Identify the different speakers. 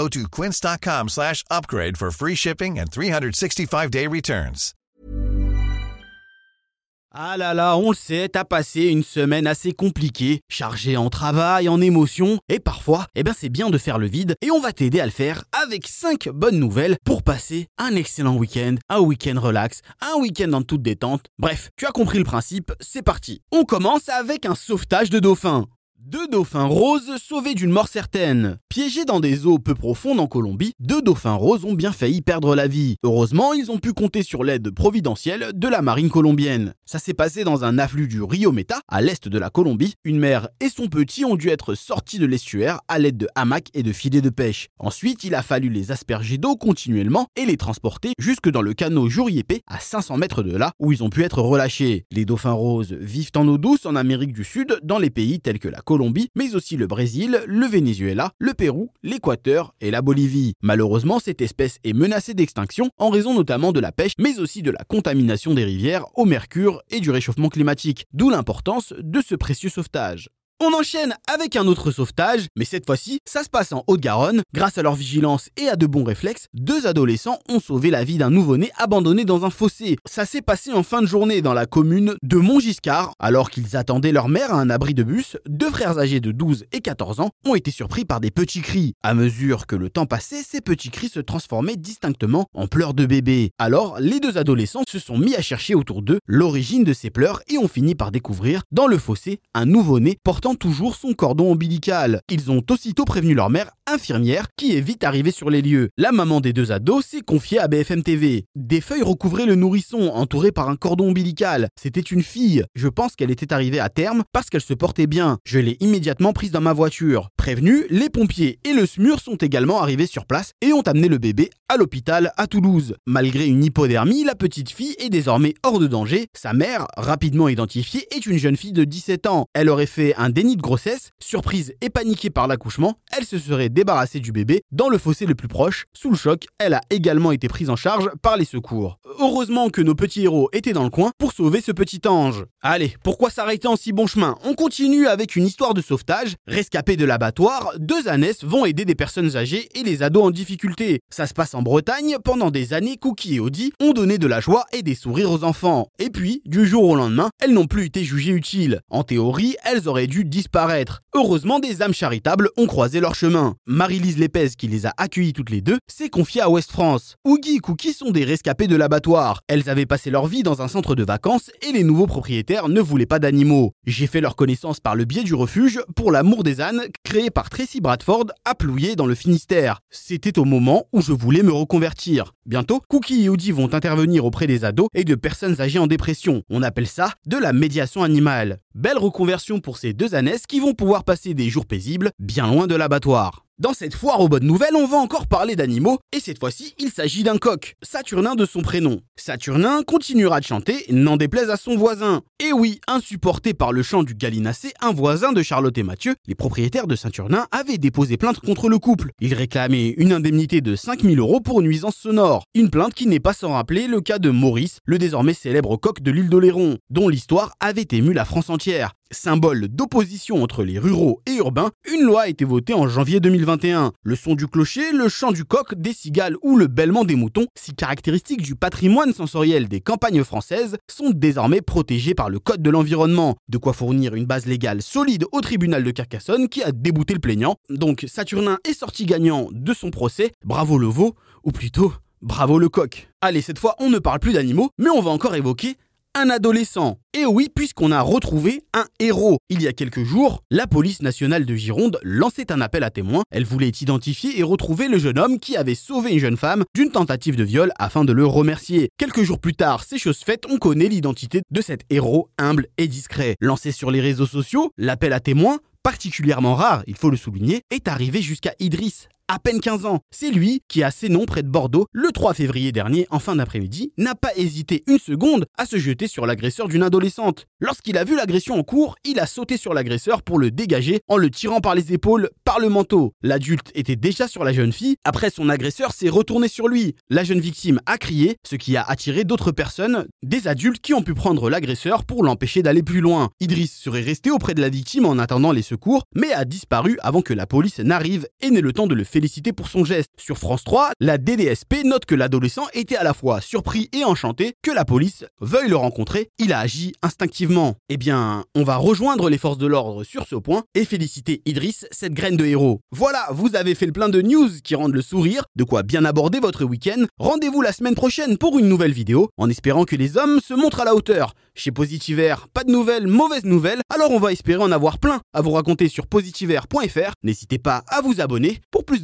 Speaker 1: Go to quince.com slash upgrade for free shipping and 365-day returns.
Speaker 2: Ah là là, on le sait, t'as passé une semaine assez compliquée, chargée en travail, en émotions, et parfois, eh ben c'est bien de faire le vide, et on va t'aider à le faire avec 5 bonnes nouvelles pour passer un excellent week-end, un week-end relax, un week-end en toute détente. Bref, tu as compris le principe, c'est parti. On commence avec un sauvetage de dauphin. Deux dauphins roses sauvés d'une mort certaine. Piégés dans des eaux peu profondes en Colombie, deux dauphins roses ont bien failli perdre la vie. Heureusement, ils ont pu compter sur l'aide providentielle de la marine colombienne. Ça s'est passé dans un afflux du Rio Meta, à l'est de la Colombie. Une mère et son petit ont dû être sortis de l'estuaire à l'aide de hamacs et de filets de pêche. Ensuite, il a fallu les asperger d'eau continuellement et les transporter jusque dans le canot Juriépé, à 500 mètres de là, où ils ont pu être relâchés. Les dauphins roses vivent en eau douce en Amérique du Sud, dans les pays tels que la Colombie, mais aussi le Brésil, le Venezuela, le Pérou, l'Équateur et la Bolivie. Malheureusement, cette espèce est menacée d'extinction en raison notamment de la pêche, mais aussi de la contamination des rivières au mercure et du réchauffement climatique, d'où l'importance de ce précieux sauvetage. On enchaîne avec un autre sauvetage, mais cette fois-ci, ça se passe en Haute-Garonne. Grâce à leur vigilance et à de bons réflexes, deux adolescents ont sauvé la vie d'un nouveau-né abandonné dans un fossé. Ça s'est passé en fin de journée dans la commune de Montgiscard. Alors qu'ils attendaient leur mère à un abri de bus, deux frères âgés de 12 et 14 ans ont été surpris par des petits cris. À mesure que le temps passait, ces petits cris se transformaient distinctement en pleurs de bébé. Alors, les deux adolescents se sont mis à chercher autour d'eux l'origine de ces pleurs et ont fini par découvrir dans le fossé un nouveau-né portant toujours son cordon ombilical. Ils ont aussitôt prévenu leur mère infirmière qui est vite arrivée sur les lieux. La maman des deux ados s'est confiée à BFM TV. Des feuilles recouvraient le nourrisson entouré par un cordon ombilical. C'était une fille. Je pense qu'elle était arrivée à terme parce qu'elle se portait bien. Je l'ai immédiatement prise dans ma voiture. Prévenus, les pompiers et le SMUR sont également arrivés sur place et ont amené le bébé à l'hôpital à Toulouse. Malgré une hypodermie, la petite fille est désormais hors de danger. Sa mère, rapidement identifiée, est une jeune fille de 17 ans. Elle aurait fait un de grossesse. Surprise et paniquée par l'accouchement, elle se serait débarrassée du bébé dans le fossé le plus proche. Sous le choc, elle a également été prise en charge par les secours. Heureusement que nos petits héros étaient dans le coin pour sauver ce petit ange. Allez, pourquoi s'arrêter en si bon chemin? On continue avec une histoire de sauvetage. Rescapés de l'abattoir, deux ânesses vont aider des personnes âgées et les ados en difficulté. Ça se passe en Bretagne. Pendant des années, Cookie et Audi ont donné de la joie et des sourires aux enfants. Et puis, du jour au lendemain, elles n'ont plus été jugées utiles. En théorie, elles auraient dû disparaître. Heureusement, des âmes charitables ont croisé leur chemin. Marie-Lise Lépez, qui les a accueillies toutes les deux, s'est confiée à West France. Oogie et Cookie sont des rescapés de l'abattoir. Elles avaient passé leur vie dans un centre de vacances et les nouveaux propriétaires ne voulaient pas d'animaux. J'ai fait leur connaissance par le biais du refuge pour l'amour des ânes créé par Tracy Bradford à Plouillé dans le Finistère. C'était au moment où je voulais me reconvertir. Bientôt, Cookie et Woody vont intervenir auprès des ados et de personnes âgées en dépression. On appelle ça de la médiation animale. Belle reconversion pour ces deux qui vont pouvoir passer des jours paisibles bien loin de l'abattoir. Dans cette foire aux bonnes nouvelles, on va encore parler d'animaux, et cette fois-ci, il s'agit d'un coq, Saturnin de son prénom. Saturnin continuera de chanter, n'en déplaise à son voisin. Et oui, insupporté par le chant du gallinacé, un voisin de Charlotte et Mathieu, les propriétaires de Saturnin avaient déposé plainte contre le couple. Ils réclamaient une indemnité de 5000 euros pour nuisance sonore. Une plainte qui n'est pas sans rappeler le cas de Maurice, le désormais célèbre coq de l'île d'Oléron, dont l'histoire avait ému la France entière. Symbole d'opposition entre les ruraux et urbains, une loi a été votée en janvier 2021. Le son du clocher, le chant du coq, des cigales ou le bêlement des moutons, si caractéristiques du patrimoine sensoriel des campagnes françaises, sont désormais protégés par le Code de l'environnement. De quoi fournir une base légale solide au tribunal de Carcassonne qui a débouté le plaignant. Donc Saturnin est sorti gagnant de son procès. Bravo le veau, ou plutôt bravo le coq. Allez, cette fois on ne parle plus d'animaux, mais on va encore évoquer un adolescent. Et oui, puisqu'on a retrouvé un héros. Il y a quelques jours, la police nationale de Gironde lançait un appel à témoins. Elle voulait identifier et retrouver le jeune homme qui avait sauvé une jeune femme d'une tentative de viol afin de le remercier. Quelques jours plus tard, ces choses faites, on connaît l'identité de cet héros humble et discret. Lancé sur les réseaux sociaux, l'appel à témoins particulièrement rare, il faut le souligner, est arrivé jusqu'à Idriss, à peine 15 ans. C'est lui qui, ses noms près de Bordeaux, le 3 février dernier, en fin d'après-midi, n'a pas hésité une seconde à se jeter sur l'agresseur d'une adolescente. Lorsqu'il a vu l'agression en cours, il a sauté sur l'agresseur pour le dégager en le tirant par les épaules, par le manteau. L'adulte était déjà sur la jeune fille, après son agresseur s'est retourné sur lui. La jeune victime a crié, ce qui a attiré d'autres personnes, des adultes qui ont pu prendre l'agresseur pour l'empêcher d'aller plus loin. Idriss serait resté auprès de la victime en attendant les secours, mais a disparu avant que la police n'arrive et n'ait le temps de le féliciter pour son geste. Sur France 3, la DDSP note que l'adolescent était à la fois surpris et enchanté que la police veuille le rencontrer. Il a agi instinctivement. Eh bien, on va rejoindre les forces de l'ordre sur ce point et féliciter Idriss, cette graine de héros. Voilà, vous avez fait le plein de news qui rendent le sourire, de quoi bien aborder votre week-end. Rendez-vous la semaine prochaine pour une nouvelle vidéo, en espérant que les hommes se montrent à la hauteur. Chez Positivaire, pas de nouvelles, mauvaises nouvelles, alors on va espérer en avoir plein à vous raconter sur positivaire.fr. N'hésitez pas à vous abonner pour plus